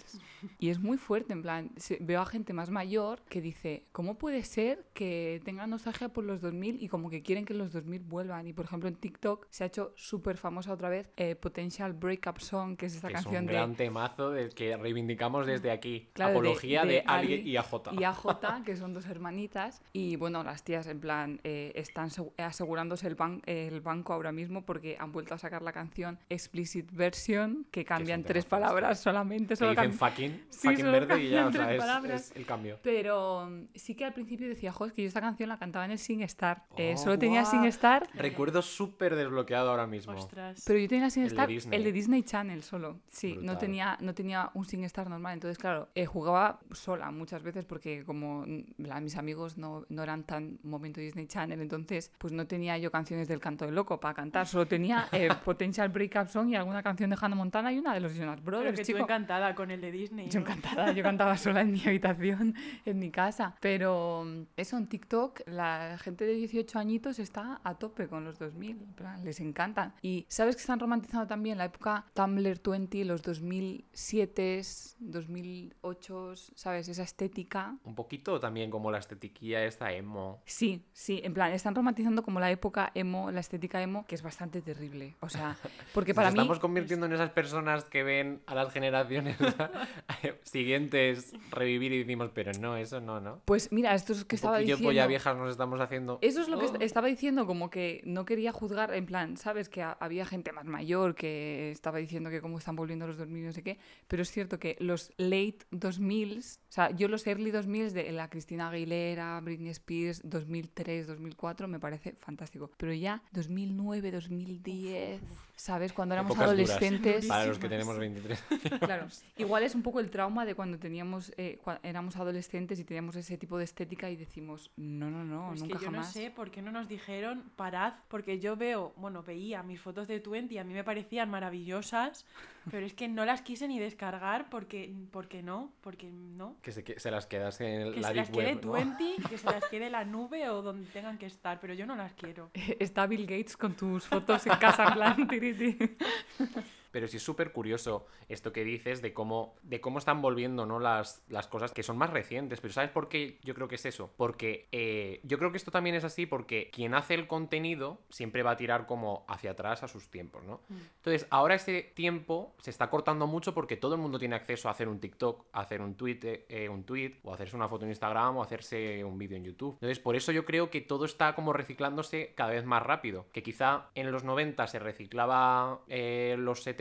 Y es muy fuerte, en plan, veo a gente más mayor que dice, ¿cómo puede ser que tengan nostalgia por los 2000 y como que quieren que los 2000 vuelvan? Y por ejemplo en TikTok se ha hecho súper famosa otra vez eh, Potential Breakup Song, que es esta Que es canción un de... gran temazo del que reivindicamos desde aquí. Claro, Apología de, de Ali Ali y AJ. y AJ, que son dos hermanitas. Y bueno, las tías en plan eh, están segu- asegurándose el, ban- el banco ahora mismo porque han vuelto a sacar la canción Explicit Version, que cambian tres temazo, palabras solamente. Solo dicen fucking, Sí, fucking verde y ya, o sea, es, es el cambio. Pero mm, sí que al principio decía, jo, es que yo esta canción la cantaba en el SingStar. Eh, Oh, solo tenía guau. SingStar, Recuerdo súper desbloqueado ahora mismo. Ostras. pero yo tenía el SingStar, Disney. el de Disney Channel solo. Sí, no tenía, no tenía un SingStar normal. Entonces, claro, eh, jugaba sola muchas veces porque como mm, la- mis amigos no, no eran tan momento Disney Channel, entonces pues no tenía yo canciones del canto del loco para cantar. Solo tenía eh, Potential Breakup Song y alguna canción de Hannah Montana y una de los Jonas Pero Brothers, que tú chico. encantada con el de Disney. Yo ¿no? encantada, yo cantaba sola en mi habitación, en mi casa. Pero mm, eso en TikTok, la gente de 18 añitos está a tope con los 2000, en plan, les encantan. Y sabes que están romantizando también la época Tumblr 20, los 2007, 2008, ¿sabes? Esa estética. Un poquito también como la estetiquilla esta emo. Sí, sí, en plan, están romantizando como la época emo, la estética emo, que es bastante terrible. O sea, porque para Nos mí... estamos convirtiendo en esas personas que ven a las generaciones siguientes revivir y decimos, pero no, eso no, ¿no? Pues mira, esto es que Un estaba diciendo... polla viejas nos estamos haciendo. Eso es lo que Oh. est- estaba diciendo, como que no quería juzgar en plan, ¿sabes? Que ha- había gente más mayor que estaba diciendo que cómo están volviendo los 2000 no sé qué, pero es cierto que los late 2000s, o sea, yo los early 2000s de la Cristina Aguilera, Britney Spears, 2003, 2004, me parece fantástico. Pero ya 2009, 2010, ¿sabes? Cuando éramos Épocas duras. adolescentes... Para los que tenemos 23. Claro, igual es un poco el trauma de cuando teníamos, eh, cua- éramos adolescentes y teníamos ese tipo de estética y decimos, no, no, no, es nunca que yo jamás. no sé por qué no nos dijeron parad, porque yo veo, bueno, veía mis fotos de Twenty y a mí me parecían maravillosas, pero es que no las quise ni descargar porque, porque no, porque no. Que se, que se las quedas en Que la se las quede web, ¿no? Twenty, que se las quede la nube o donde tengan que estar, pero yo no las quiero. Está Bill Gates con tus fotos en casa en plan tiriti. Pero sí es súper curioso esto que dices de cómo, de cómo están volviendo ¿no? las, las cosas que son más recientes. Pero ¿sabes por qué yo creo que es eso? Porque eh, yo creo que esto también es así porque quien hace el contenido siempre va a tirar como hacia atrás a sus tiempos, ¿no? Entonces, ahora ese tiempo se está cortando mucho porque todo el mundo tiene acceso a hacer un TikTok, a hacer un tweet, eh, un tweet, o hacerse una foto en Instagram, o hacerse un vídeo en YouTube. Entonces, por eso yo creo que todo está como reciclándose cada vez más rápido. Que quizá en los 90 se reciclaba eh, los 70,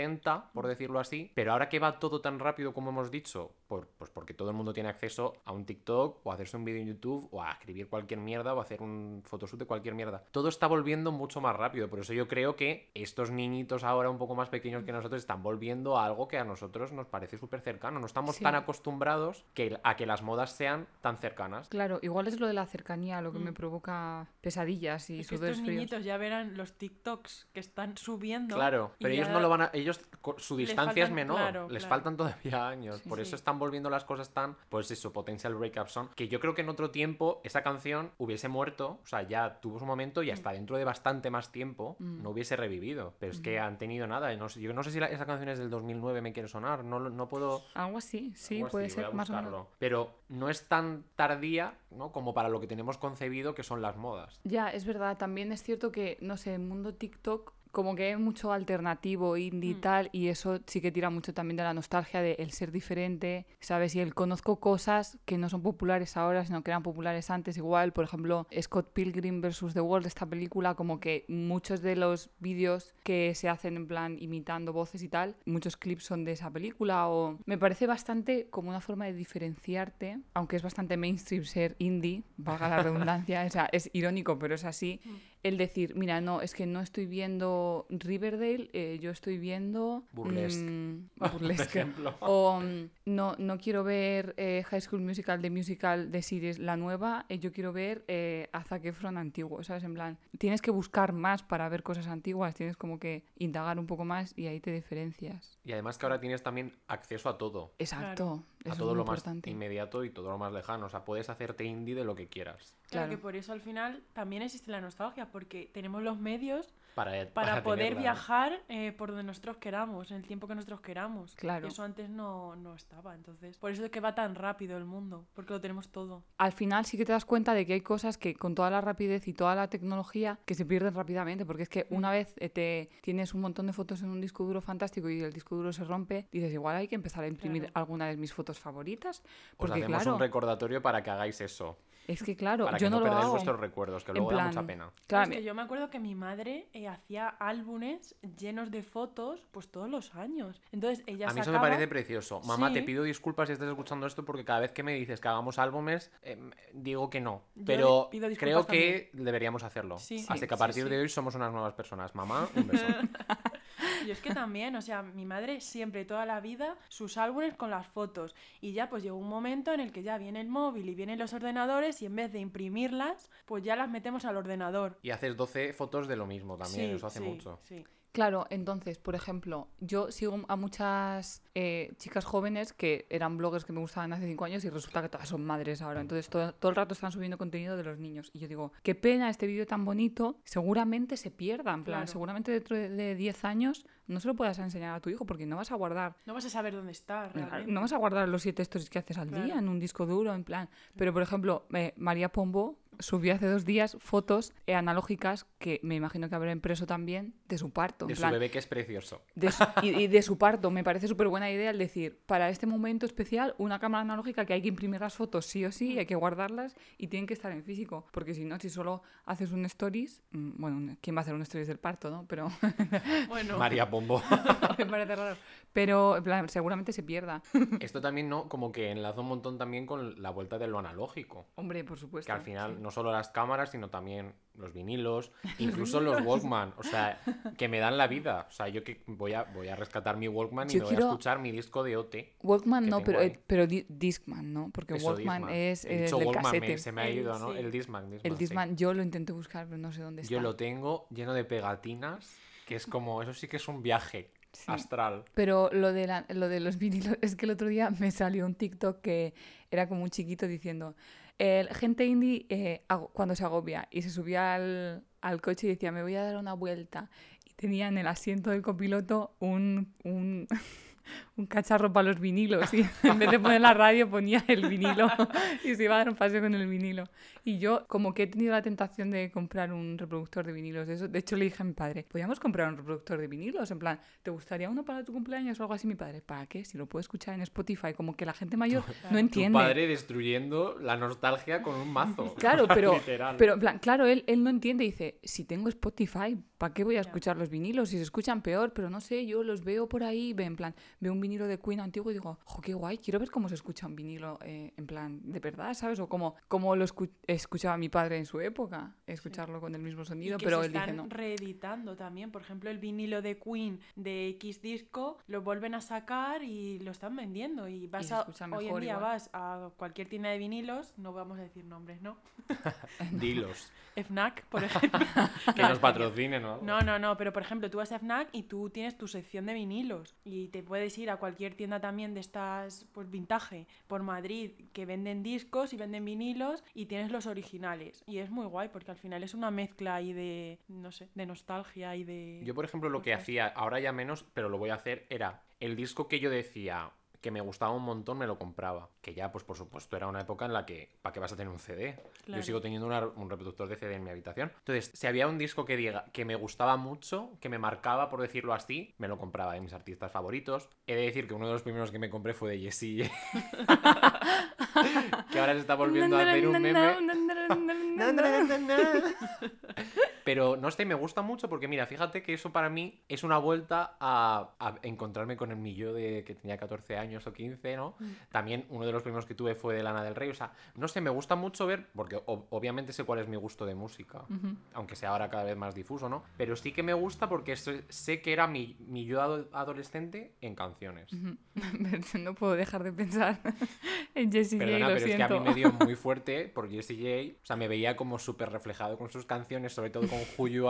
por decirlo así, pero ahora que va todo tan rápido como hemos dicho, por, pues porque todo el mundo tiene acceso a un TikTok, o a hacerse un vídeo en YouTube, o a escribir cualquier mierda, o a hacer un photoshoot de cualquier mierda. Todo está volviendo mucho más rápido, por eso yo creo que estos niñitos ahora un poco más pequeños que nosotros están volviendo a algo que a nosotros nos parece súper cercano. No estamos Sí. tan acostumbrados que, a que las modas sean tan cercanas. Claro, igual es lo de la cercanía lo que me Mm. provoca pesadillas y Es que estos fríos. niñitos ya verán los TikToks que están subiendo. Claro, pero ellos ya- no lo van a. Ellos, su distancia es menor. claro, les claro. faltan todavía años. Sí, por eso están volviendo las cosas tan. Pues eso, Potential Breakup Song. Que yo creo que en otro tiempo esa canción hubiese muerto. O sea, ya tuvo su momento Mm. y hasta dentro de bastante más tiempo no hubiese revivido. Pero es que han tenido nada. No yo no sé si la- esa canción es del 2009, me quiere sonar. No, no puedo. Algo así, sí, algo puede ser más o menos. Pero no es tan tardía, ¿no? Como para lo que tenemos concebido que son las modas. Ya, es verdad, también es cierto que, no sé, el mundo TikTok como que hay mucho alternativo, indie y Mm. tal, y eso sí que tira mucho también de la nostalgia de el ser diferente, ¿sabes? Y el conozco cosas que no son populares ahora, sino que eran populares antes igual, por ejemplo, Scott Pilgrim vs. The World, esta película, como que muchos de los vídeos que se hacen en plan imitando voces y tal, muchos clips son de esa película, o me parece bastante como una forma de diferenciarte, aunque es bastante mainstream ser indie, valga la redundancia, o sea, es irónico, pero es así, el decir, mira, no, es que no estoy viendo Riverdale, eh, yo estoy viendo... Burlesque. mm, burlesque. O mm, no, no quiero ver eh, High School Musical de Musical de series la nueva, eh, yo quiero ver eh, Zac Efron antiguo, ¿sabes? En plan, tienes que buscar más para ver cosas antiguas, tienes como que indagar un poco más y ahí te diferencias. Y además que ahora tienes también acceso a todo. Exacto, a todo lo más inmediato y todo lo más lejano. O sea, puedes hacerte indie de lo que quieras. Claro, Claro. que por eso al final también existe la nostalgia, porque tenemos los medios Para, para, poder viajar eh, por donde nosotros queramos, en el tiempo que nosotros queramos. Claro. Eso antes no, no estaba. Entonces, por eso es que va tan rápido el mundo, porque lo tenemos todo. Al final sí que te das cuenta de que hay cosas que con toda la rapidez y toda la tecnología que se pierden rápidamente, porque es que una vez eh, te tienes un montón de fotos en un disco duro fantástico y el disco duro se rompe, dices, igual hay que empezar a imprimir Claro. alguna de mis fotos favoritas, Os porque hacemos claro, un recordatorio para que hagáis eso. Es que claro, Para yo que no, no, lo perdáis hago. vuestros recuerdos, que En luego da plan, mucha pena. Claro, es que yo me acuerdo que mi madre eh, hacía álbumes llenos de fotos, pues todos los años. Entonces ella A mí eso sacaba- me parece precioso. Mamá, te Sí. pido disculpas si estás escuchando esto porque cada vez que me dices que hagamos álbumes, em, digo que no. Yo Pero creo que deberíamos hacerlo. Sí. Así Sí, que a sí, partir sí. de hoy somos unas nuevas personas. Mamá, un beso. Y es que también, o sea, mi madre siempre, toda la vida, sus álbumes con las fotos. Y ya pues llegó un momento en el que ya viene el móvil y vienen los ordenadores y en vez de imprimirlas, pues ya las metemos al ordenador. y haces 12 fotos de lo mismo también, Sí, eso hace sí, mucho. sí. Claro, entonces, por ejemplo, yo sigo a muchas eh, chicas jóvenes que eran bloggers que me gustaban hace cinco años y resulta que todas son madres ahora. Entonces, todo, todo el rato están subiendo contenido de los niños. Y yo digo, qué pena este vídeo tan bonito, seguramente se pierda. En plan, Claro. seguramente dentro de- de 10 años no se lo puedas enseñar a tu hijo porque no vas a guardar. No vas a saber dónde está realmente. No vas a guardar los siete stories que haces al Claro. día en un disco duro, en plan. Pero, por ejemplo, eh, María Pombo subió hace dos días fotos analógicas que me imagino que habrá impreso también de su parto. en De su plan, bebé que es precioso. de su- y, y de su parto. Me parece súper buena idea el decir, para este momento especial, una cámara analógica que hay que imprimir las fotos sí o sí, hay que guardarlas y tienen que estar en físico. Porque si no, si solo haces un stories, mm, bueno, ¿quién va a hacer un stories del parto, no? Pero Bueno, María Pombo. me parece raro. Pero en plan, seguramente se pierda. Esto también, ¿no? Como que enlaza un montón también con la vuelta de lo analógico. Hombre, por supuesto. Que al final sí. no solo las cámaras, sino también los vinilos, incluso los Walkman. O sea, que me dan la vida. O sea, yo que voy a, voy a rescatar mi Walkman y Yo me quiero- voy a escuchar mi disco de OT. Walkman no, pero, eh, pero di- Discman, ¿no? Porque Eso, Walkman Discman. es el Walkman, me- casete. se me ha El- ido, ¿no? sí. El Discman. Discman, El sí. Discman, yo lo intenté buscar, pero no sé dónde está. Yo lo tengo lleno de pegatinas, que es como, eso sí que es un viaje Sí. astral. Pero lo de, la- lo de los vinilos, es que el otro día me salió un TikTok que era como un chiquito diciendo, el gente indie eh, cuando se agobia y se subía al, al coche y decía, me voy a dar una vuelta. Y tenía en el asiento del copiloto un, un, un cacharro para los vinilos y en vez de poner la radio ponía el vinilo y se iba a dar un paseo con el vinilo. Y yo como que he tenido la tentación de comprar un reproductor de vinilos. De, eso, de hecho le dije a mi padre, ¿podríamos comprar un reproductor de vinilos? En plan, ¿te gustaría uno para tu cumpleaños o algo así? Mi padre, ¿para qué? Si lo puedo escuchar en Spotify. Como que la gente mayor no Tu entiende. padre destruyendo la nostalgia con un mazo. Claro, pero, Literal. pero en plan, claro, él, él no entiende. Dice, si tengo Spotify, ¿para qué voy a escuchar los vinilos? Si se escuchan peor, pero no sé, yo los veo por ahí, ve, en plan, veo un vinilo de Queen antiguo y digo, jo, qué guay, quiero ver cómo se escucha un vinilo, eh, en plan, de verdad, ¿sabes? O como, como lo escu- escuchaba mi padre en su época, escucharlo con el mismo y sonido, que pero se él dice, están no. reeditando también. Por ejemplo, el vinilo de Queen de X disco lo vuelven a sacar y lo están vendiendo. Y vas se a, hoy en día igual. vas a cualquier tienda de vinilos, no vamos a decir nombres, ¿no? Dilos. FNAC, por ejemplo. Que nos patrocinen, ¿no? No, no, no, pero por ejemplo, tú vas a FNAC y tú tienes tu sección de vinilos y te puedes ir a cualquier tienda también de estas, pues vintage, por Madrid, que venden discos y venden vinilos y tienes los originales. Y es muy guay porque al final es una mezcla ahí de, no sé, de nostalgia y de... Yo, por ejemplo, lo que hacía, ahora ya menos, pero lo voy a hacer, era el disco que yo decía que me gustaba un montón, me lo compraba. Que ya, pues por supuesto, era una época en la que, ¿para qué vas a tener un CD? Claro. Yo sigo teniendo una- un reproductor de CD en mi habitación. Entonces, si había un disco que diga que me gustaba mucho, que me marcaba, por decirlo así, me lo compraba de mis artistas favoritos. He de decir que uno de los primeros que me compré fue de Jessie. que ahora se está volviendo a hacer un meme. Pero no sé, me gusta mucho porque mira, fíjate que eso para mí es una vuelta a, a encontrarme con el mi yo de que tenía 14 años o 15, ¿no? También uno de los primeros que tuve fue de Lana del Rey. O sea, no sé, me gusta mucho ver, porque o- obviamente sé cuál es mi gusto de música, aunque sea ahora cada vez más difuso, ¿no? Pero sí que me gusta porque sé, que era mi, mi yo ado- adolescente en canciones. no puedo dejar de pensar en Jessie J, Perdona, lo pero es que a siento. mí me dio muy fuerte por Jessie J. O sea, me veía como súper reflejado con sus canciones, sobre todo con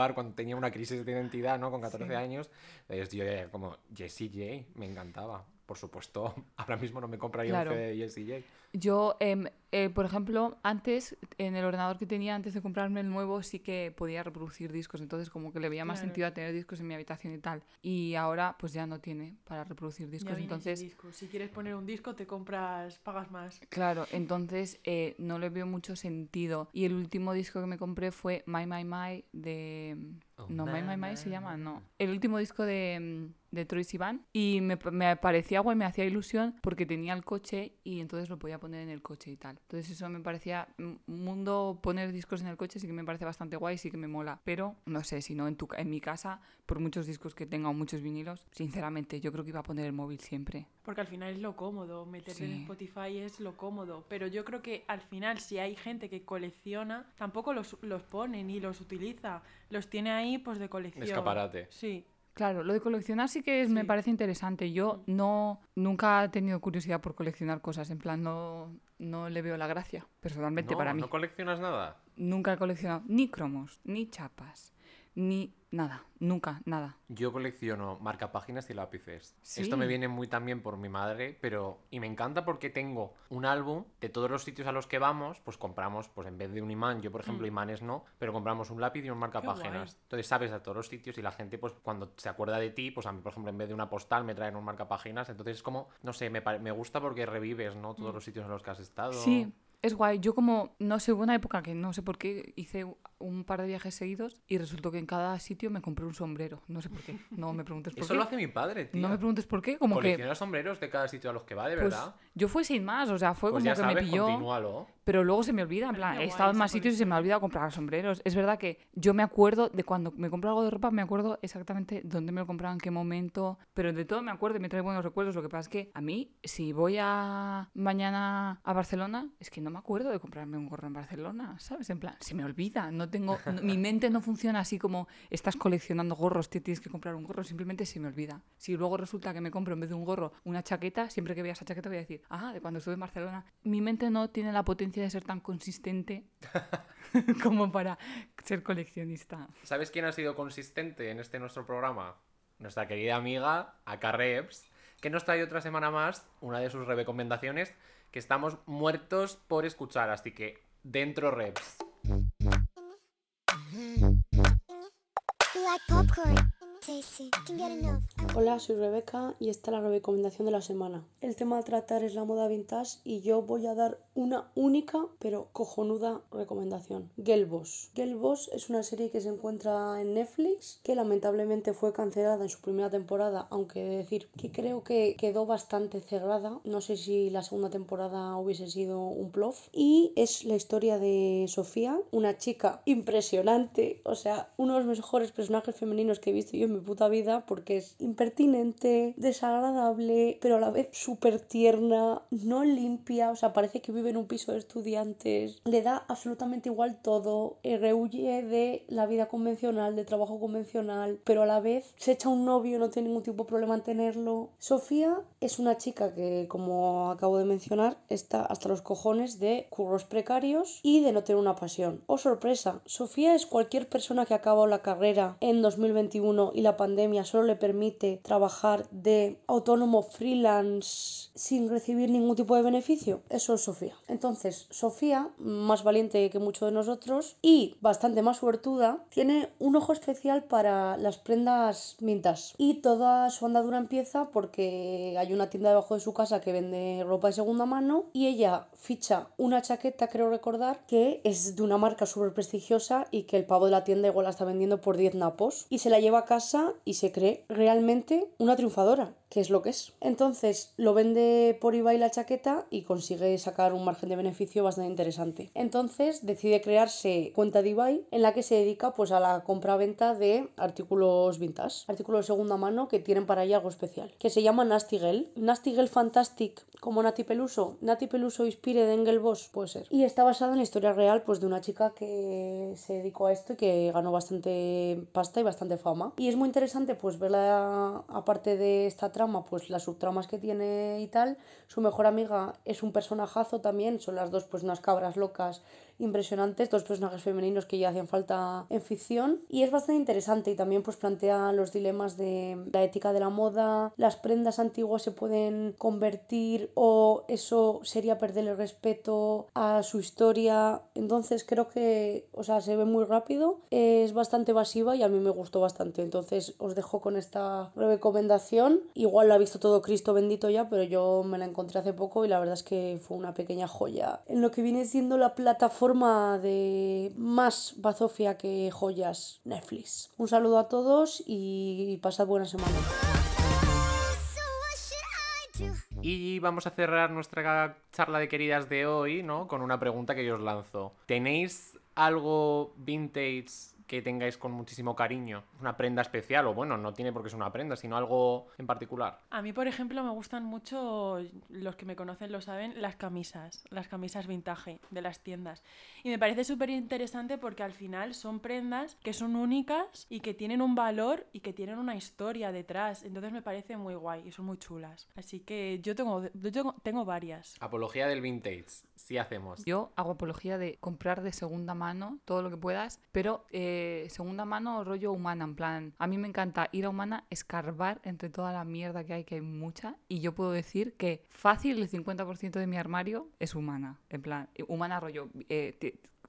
Are cuando tenía una crisis de identidad, ¿no? Con 14 Sí. años. Entonces yo como Jessie J. Me encantaba. Por supuesto, ahora mismo no me compraría Claro. un CD de Jessie J. Yo, em, eh, por ejemplo, antes, en el ordenador que tenía antes de comprarme el nuevo, sí que podía reproducir discos, entonces como que le veía más Claro. sentido a tener discos en mi habitación y tal. Y ahora pues ya no tiene para reproducir discos, entonces... disco. Si quieres poner un disco, te compras, pagas más. Claro, entonces eh, no le veo mucho sentido. Y el último disco que me compré fue My My My de... Oh, no, My My my, se llama, no. El último disco de, mm, de Troy Sivan. Y me, me parecía guay, me hacía ilusión porque tenía el coche y entonces lo podía poner en el coche y tal. Entonces eso me parecía... Mundo poner discos en el coche sí que me parece bastante guay, sí que me mola. Pero no sé, si no en, tu, ca- en mi casa, por muchos discos que tenga o muchos vinilos, sinceramente yo creo que iba a poner el móvil siempre. Porque al final es lo cómodo, meterle en. Spotify es lo cómodo. Pero yo creo que al final, si hay gente que colecciona, tampoco los, los pone ni los utiliza. Los tiene ahí, pues de colección. Escaparate. Sí. Claro, lo de coleccionar sí que es- me parece interesante. Yo no nunca he tenido curiosidad por coleccionar cosas, en plan no, no le veo la gracia, personalmente No, para mí. ¿No coleccionas nada? Nunca he coleccionado ni cromos, ni chapas, ni nada, nunca, nada. Yo colecciono marcapáginas y lápices. Sí. Esto me viene muy también por mi madre, pero... Y me encanta porque tengo un álbum de todos los sitios a los que vamos, pues compramos, pues en vez de un imán, yo por ejemplo Mm. imanes no, pero compramos un lápiz y un marcapáginas. Entonces sabes a todos los sitios y la gente pues cuando se acuerda de ti, pues a mí por ejemplo en vez de una postal me traen un marcapáginas. Entonces es como, no sé, me, me gusta porque revives, ¿no? Todos los sitios en los que has estado. Sí, Es guay. Yo como, no sé, hubo una época que no sé por qué hice un par de viajes seguidos y resultó que en cada sitio me compré un sombrero. No sé por qué. No me preguntes por Eso qué. lo hace mi padre, tío. No me preguntes por qué. Como que, Colecciona sombreros de cada sitio a los que va, de pues, verdad. yo fui sin más. O sea, fue Pues como ya que sabes, me pilló. continúalo. Pero luego se me olvida, en plan, he estado en más sitios y se me ha olvidado comprar sombreros. Es verdad que yo me acuerdo de cuando me compro algo de ropa, me acuerdo exactamente dónde me lo compraba, en qué momento, pero de todo me acuerdo y me trae buenos recuerdos. Lo que pasa es que a mí, si voy a mañana a Barcelona, es que no me acuerdo de comprarme un gorro en Barcelona, ¿sabes? En plan, se me olvida, no tengo, no- mi mente no funciona así como estás coleccionando gorros, te tienes que comprar un gorro, simplemente se me olvida. Si luego resulta que me compro en vez de un gorro una chaqueta, siempre que vea esa chaqueta voy a decir, ah, de cuando estuve en Barcelona. Mi mente no tiene la potencia de ser tan consistente como para ser coleccionista. ¿Sabes quién ha sido consistente en este nuestro programa? Nuestra querida amiga Aka Reps, que nos trae otra semana más una de sus recomendaciones que estamos muertos por escuchar, así que dentro Reps. Hola, soy Rebeca y esta es la recomendación de la semana. El tema a tratar es la moda vintage y yo voy a dar una única pero cojonuda recomendación. Girl Boss es una serie que se encuentra en Netflix que lamentablemente fue cancelada en su primera temporada, aunque decir que creo que quedó bastante cerrada. No sé si la segunda temporada hubiese sido un plof. Y es la historia de Sofía, una chica impresionante, o sea, uno de los mejores personajes femeninos que he visto yo en mi puta vida porque es impertinente, desagradable, pero a la vez súper tierna, no limpia, o sea, parece que vive en un piso de estudiantes, le da absolutamente igual todo, eh, rehuye de la vida convencional, de trabajo convencional, pero a la vez se echa un novio, no tiene ningún tipo de problema en tenerlo. Sofía es una chica que, como acabo de mencionar, está hasta los cojones de curros precarios y de no tener una pasión. Oh, sorpresa, Sofía es cualquier persona que ha la carrera en 2021 y la pandemia solo le permite trabajar de autónomo freelance sin recibir ningún tipo de beneficio. Eso es Sofía. Entonces, Sofía, más valiente que muchos de nosotros y bastante más suertuda, tiene un ojo especial para las prendas vintage. Y toda su andadura empieza porque hay una tienda debajo de su casa que vende ropa de segunda mano y ella ficha una chaqueta, creo recordar, que es de una marca súper prestigiosa y que el pavo de la tienda igual la está vendiendo por 10 napos. Y se la lleva a casa y se cree realmente una triunfadora que es lo que es. Entonces lo vende por eBay la chaqueta y consigue sacar un margen de beneficio bastante interesante. Entonces decide crearse cuenta de eBay en la que se dedica pues a la compra-venta de artículos vintage, artículos de segunda mano que tienen para ella algo especial, que se llama Nasty Girl. Nasty Girl Fantastic como Nati Peluso. Nati Peluso inspire de Engel puede ser. Y está basada en la historia real pues de una chica que se dedicó a esto y que ganó bastante pasta y bastante fama. Y es muy interesante pues verla aparte de esta trama, pues las subtramas que tiene y tal. Su mejor amiga es un personajazo también, son las dos pues unas cabras locas impresionantes, dos personajes femeninos que ya hacían falta en ficción. Y es bastante interesante y también pues plantea los dilemas de la ética de la moda, las prendas antiguas se pueden convertir o eso sería perder el respeto a su historia, entonces creo que, o sea, se ve muy rápido, es bastante evasiva y a mí me gustó bastante, entonces os dejo con esta recomendación, igual la ha visto todo Cristo bendito ya, pero yo me la encontré hace poco y la verdad es que fue una pequeña joya. En lo que viene siendo la plataforma de más bazofia que joyas Netflix. Un saludo a todos y pasad buena semana. Y vamos a cerrar nuestra charla de queridas de hoy, ¿no? Con una pregunta que yo os lanzo. ¿Tenéis algo vintage que tengáis con muchísimo cariño? Una prenda especial, o bueno, no tiene por qué ser una prenda, sino algo en particular. A mí, por ejemplo, me gustan mucho, los que me conocen lo saben, las camisas, las camisas vintage de las tiendas. Y me parece súper interesante porque al final son prendas que son únicas y que tienen un valor y que tienen una historia detrás. Entonces me parece muy guay y son muy chulas. Así que yo tengo, yo tengo, tengo varias. Apología del vintage, sí hacemos. Yo hago apología de comprar de segunda mano todo lo que puedas, pero eh, segunda mano rollo humana, en plan, a mí me encanta ir a humana, escarbar entre toda la mierda que hay, que hay mucha, y yo puedo decir que fácil el 50% de mi armario es humana, en plan, humana rollo, eh,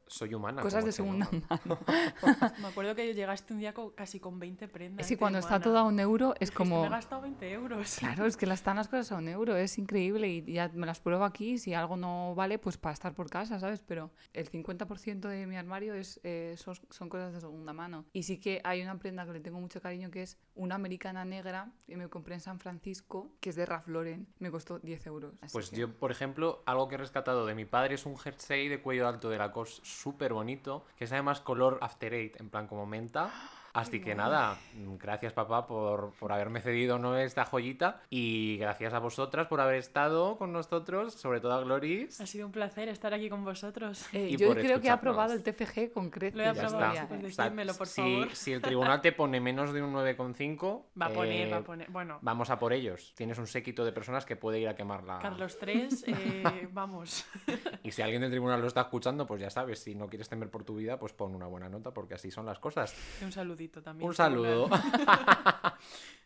Soy humana. Cosas de segunda nombre. mano. Me acuerdo que llegaste un día co- casi con 20 prendas. Es que de cuando está humana. todo a un euro es Dijiste, como... Me he gastado 20 euros. Claro, es que las están las cosas a un euro, es increíble y ya me las pruebo aquí. Si algo no vale, pues para estar por casa, ¿sabes? Pero el 50% de mi armario es, eh, son, son cosas de segunda mano. Y sí que hay una prenda que le tengo mucho cariño que es una americana negra que me compré en San Francisco, que es de Ralph Lauren. Me costó 10 euros. Pues que- yo, por ejemplo, algo que he rescatado de mi padre es un jersey de cuello alto de Lacoste súper bonito, que es además color After Eight, en plan como menta. Así que nada, mm, gracias papá por, por haberme cedido ¿no? esta joyita y gracias a vosotras por haber estado con nosotros, sobre todo a Gloris. Ha sido un placer estar aquí con vosotros. Eh, y yo creo que ha aprobado el TFG con creces. Lo he Ya aprobado, pues decídmelo, por si, favor. si el tribunal te pone menos de un 9,5, Va a poner, eh, va a poner. Bueno, Vamos a por ellos. Tienes un séquito de personas que puede ir a quemar la... Carlos 3, eh, vamos. Y si alguien del tribunal lo está escuchando, pues ya sabes, si no quieres temer por tu vida, pues pon una buena nota, porque así son las cosas. Un saludito también. Un saludo.